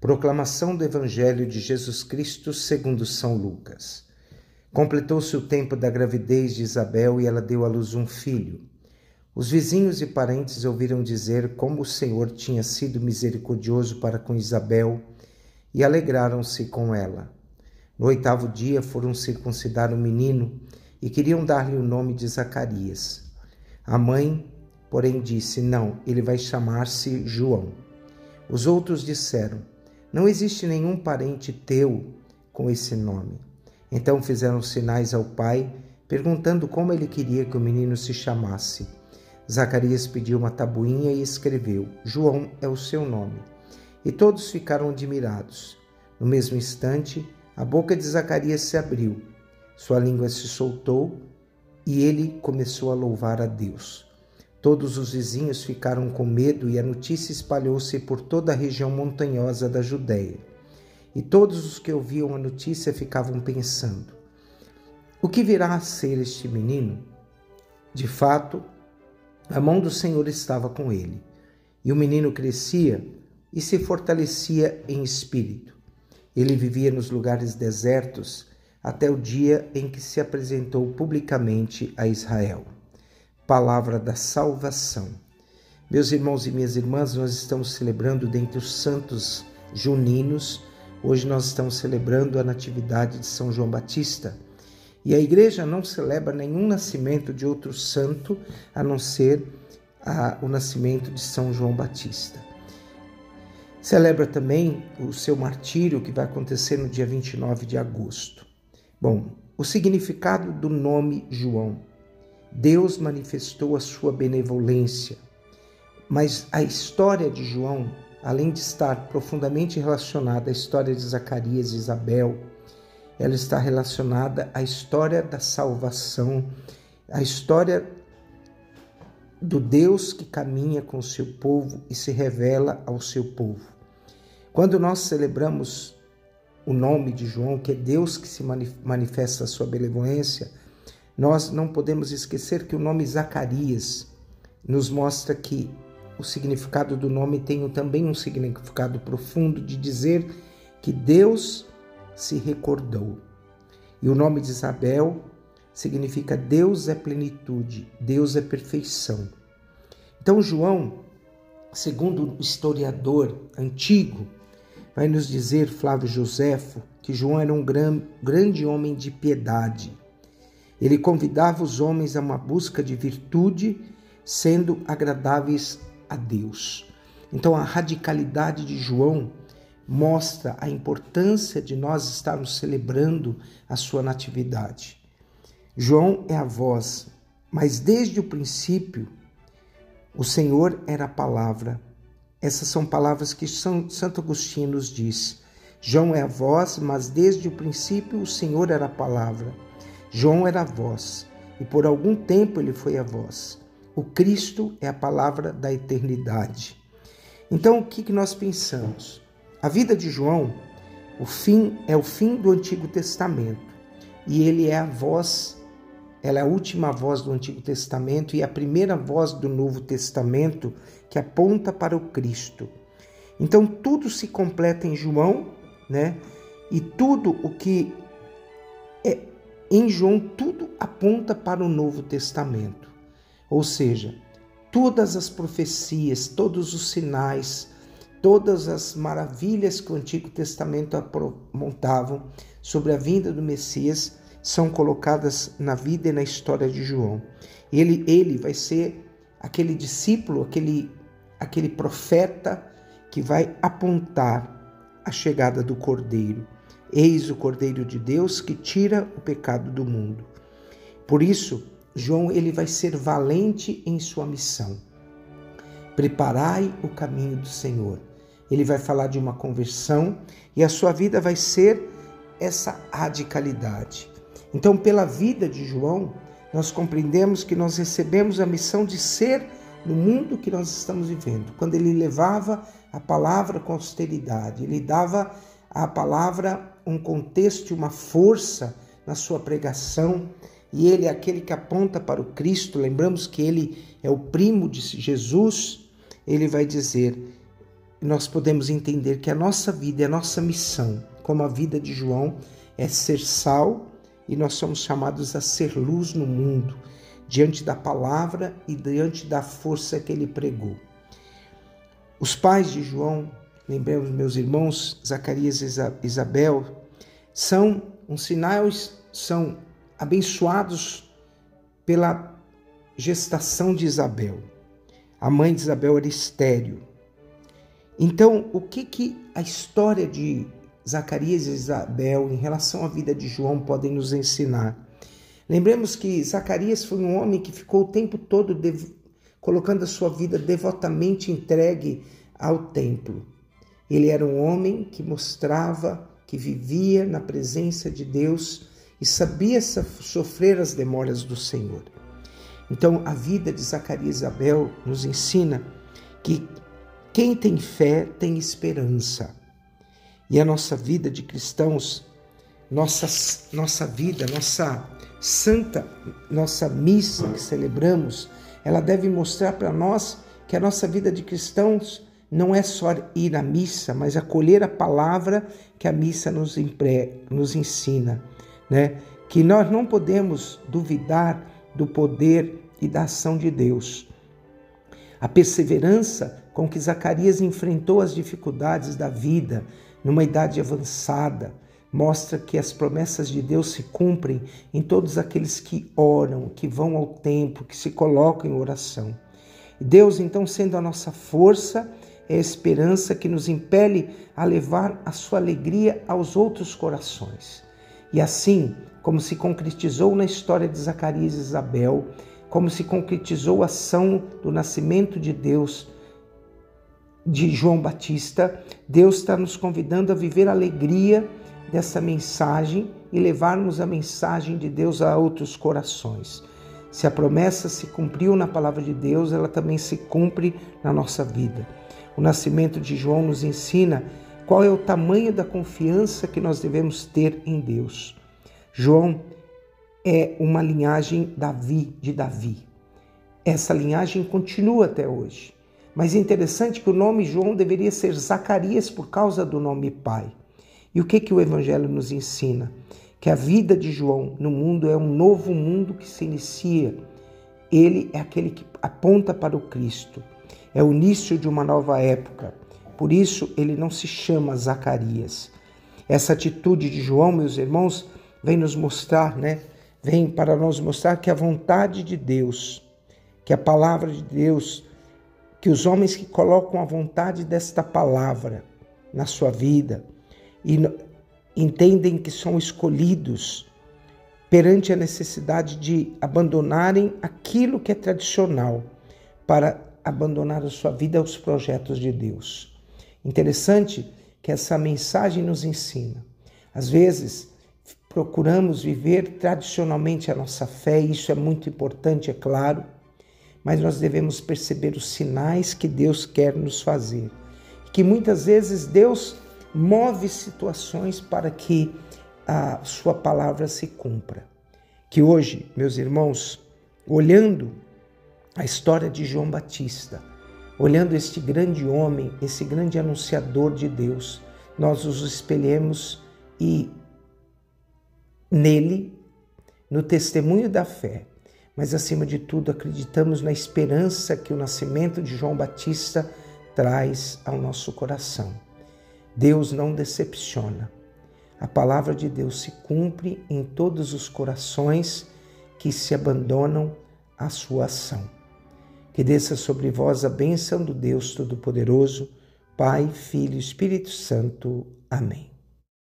Proclamação do Evangelho de Jesus Cristo segundo São Lucas. Completou-se o tempo da gravidez de Isabel e ela deu à luz um filho. Os vizinhos e parentes ouviram dizer como o Senhor tinha sido misericordioso para com Isabel e alegraram-se com ela. No oitavo dia foram circuncidar o menino e queriam dar-lhe o nome de Zacarias. A mãe, porém, disse: Não, ele vai chamar-se João. Os outros disseram: não existe nenhum parente teu com esse nome. Então fizeram sinais ao pai, perguntando como ele queria que o menino se chamasse. Zacarias pediu uma tabuinha e escreveu: João é o seu nome. E todos ficaram admirados. No mesmo instante, a boca de Zacarias se abriu, sua língua se soltou e ele começou a louvar a Deus. Todos os vizinhos ficaram com medo e a notícia espalhou-se por toda a região montanhosa da Judéia. E todos os que ouviam a notícia ficavam pensando: o que virá a ser este menino? De fato, a mão do Senhor estava com ele, e o menino crescia e se fortalecia em espírito. Ele vivia nos lugares desertos até o dia em que se apresentou publicamente a Israel palavra da salvação. Meus irmãos e minhas irmãs, nós estamos celebrando dentre os santos juninos, hoje nós estamos celebrando a Natividade de São João Batista. E a igreja não celebra nenhum nascimento de outro santo a não ser a, o nascimento de São João Batista. Celebra também o seu martírio que vai acontecer no dia 29 de agosto. Bom, o significado do nome João. Deus manifestou a sua benevolência. Mas a história de João, além de estar profundamente relacionada à história de Zacarias e Isabel, ela está relacionada à história da salvação, à história do Deus que caminha com o seu povo e se revela ao seu povo. Quando nós celebramos o nome de João, que é Deus que se manifesta a sua benevolência, nós não podemos esquecer que o nome Zacarias nos mostra que o significado do nome tem também um significado profundo de dizer que Deus se recordou. E o nome de Isabel significa Deus é plenitude, Deus é perfeição. Então, João, segundo o historiador antigo, vai nos dizer, Flávio Joséfo, que João era um grande homem de piedade ele convidava os homens a uma busca de virtude, sendo agradáveis a Deus. Então, a radicalidade de João mostra a importância de nós estarmos celebrando a sua natividade. João é a voz, mas desde o princípio o Senhor era a palavra. Essas são palavras que São, Santo Agostinho nos diz. João é a voz, mas desde o princípio o Senhor era a palavra. João era a voz, e por algum tempo ele foi a voz. O Cristo é a palavra da eternidade. Então, o que nós pensamos? A vida de João, o fim é o fim do Antigo Testamento, e ele é a voz, ela é a última voz do Antigo Testamento e a primeira voz do Novo Testamento que aponta para o Cristo. Então, tudo se completa em João, né? E tudo o que é, em João, tudo aponta para o Novo Testamento. Ou seja, todas as profecias, todos os sinais, todas as maravilhas que o Antigo Testamento apontavam sobre a vinda do Messias são colocadas na vida e na história de João. Ele, ele vai ser aquele discípulo, aquele, aquele profeta que vai apontar a chegada do Cordeiro. Eis o Cordeiro de Deus que tira o pecado do mundo. Por isso, João ele vai ser valente em sua missão. Preparai o caminho do Senhor. Ele vai falar de uma conversão e a sua vida vai ser essa radicalidade. Então, pela vida de João, nós compreendemos que nós recebemos a missão de ser no mundo que nós estamos vivendo. Quando ele levava a palavra com austeridade, ele dava a palavra um contexto e uma força na sua pregação, e ele é aquele que aponta para o Cristo. Lembramos que ele é o primo de Jesus. Ele vai dizer: nós podemos entender que a nossa vida e a nossa missão, como a vida de João, é ser sal e nós somos chamados a ser luz no mundo, diante da palavra e diante da força que ele pregou. Os pais de João, lembremos meus irmãos, Zacarias e Isabel, são um sinal, são abençoados pela gestação de Isabel. A mãe de Isabel era estéreo. Então, o que, que a história de Zacarias e Isabel em relação à vida de João podem nos ensinar? Lembremos que Zacarias foi um homem que ficou o tempo todo colocando a sua vida devotamente entregue ao templo. Ele era um homem que mostrava que vivia na presença de Deus e sabia sofrer as demoras do Senhor. Então, a vida de Zacarias e Isabel nos ensina que quem tem fé tem esperança. E a nossa vida de cristãos, nossa, nossa vida, nossa santa, nossa missa que celebramos, ela deve mostrar para nós que a nossa vida de cristãos não é só ir à missa, mas acolher a palavra que a missa nos, impre, nos ensina, né? Que nós não podemos duvidar do poder e da ação de Deus. A perseverança com que Zacarias enfrentou as dificuldades da vida numa idade avançada mostra que as promessas de Deus se cumprem em todos aqueles que oram, que vão ao templo, que se colocam em oração. Deus, então, sendo a nossa força, é a esperança que nos impele a levar a sua alegria aos outros corações. E assim, como se concretizou na história de Zacarias e Isabel, como se concretizou a ação do nascimento de Deus de João Batista, Deus está nos convidando a viver a alegria dessa mensagem e levarmos a mensagem de Deus a outros corações. Se a promessa se cumpriu na palavra de Deus, ela também se cumpre na nossa vida. O nascimento de João nos ensina qual é o tamanho da confiança que nós devemos ter em Deus. João é uma linhagem Davi de Davi. Essa linhagem continua até hoje. Mas é interessante que o nome João deveria ser Zacarias por causa do nome pai. E o que que o evangelho nos ensina? Que a vida de João no mundo é um novo mundo que se inicia. Ele é aquele que aponta para o Cristo. É o início de uma nova época. Por isso ele não se chama Zacarias. Essa atitude de João, meus irmãos, vem nos mostrar, né, vem para nos mostrar que a vontade de Deus, que a palavra de Deus, que os homens que colocam a vontade desta palavra na sua vida e entendem que são escolhidos perante a necessidade de abandonarem aquilo que é tradicional para abandonar a sua vida aos projetos de Deus. Interessante que essa mensagem nos ensina. Às vezes, procuramos viver tradicionalmente a nossa fé, isso é muito importante, é claro, mas nós devemos perceber os sinais que Deus quer nos fazer. Que muitas vezes Deus move situações para que a sua palavra se cumpra. Que hoje, meus irmãos, olhando a história de João Batista, olhando este grande homem, esse grande anunciador de Deus, nós os espelhemos e nele, no testemunho da fé, mas acima de tudo acreditamos na esperança que o nascimento de João Batista traz ao nosso coração. Deus não decepciona. A palavra de Deus se cumpre em todos os corações que se abandonam à sua ação. Que desça sobre vós a bênção do Deus Todo-Poderoso, Pai, Filho e Espírito Santo. Amém.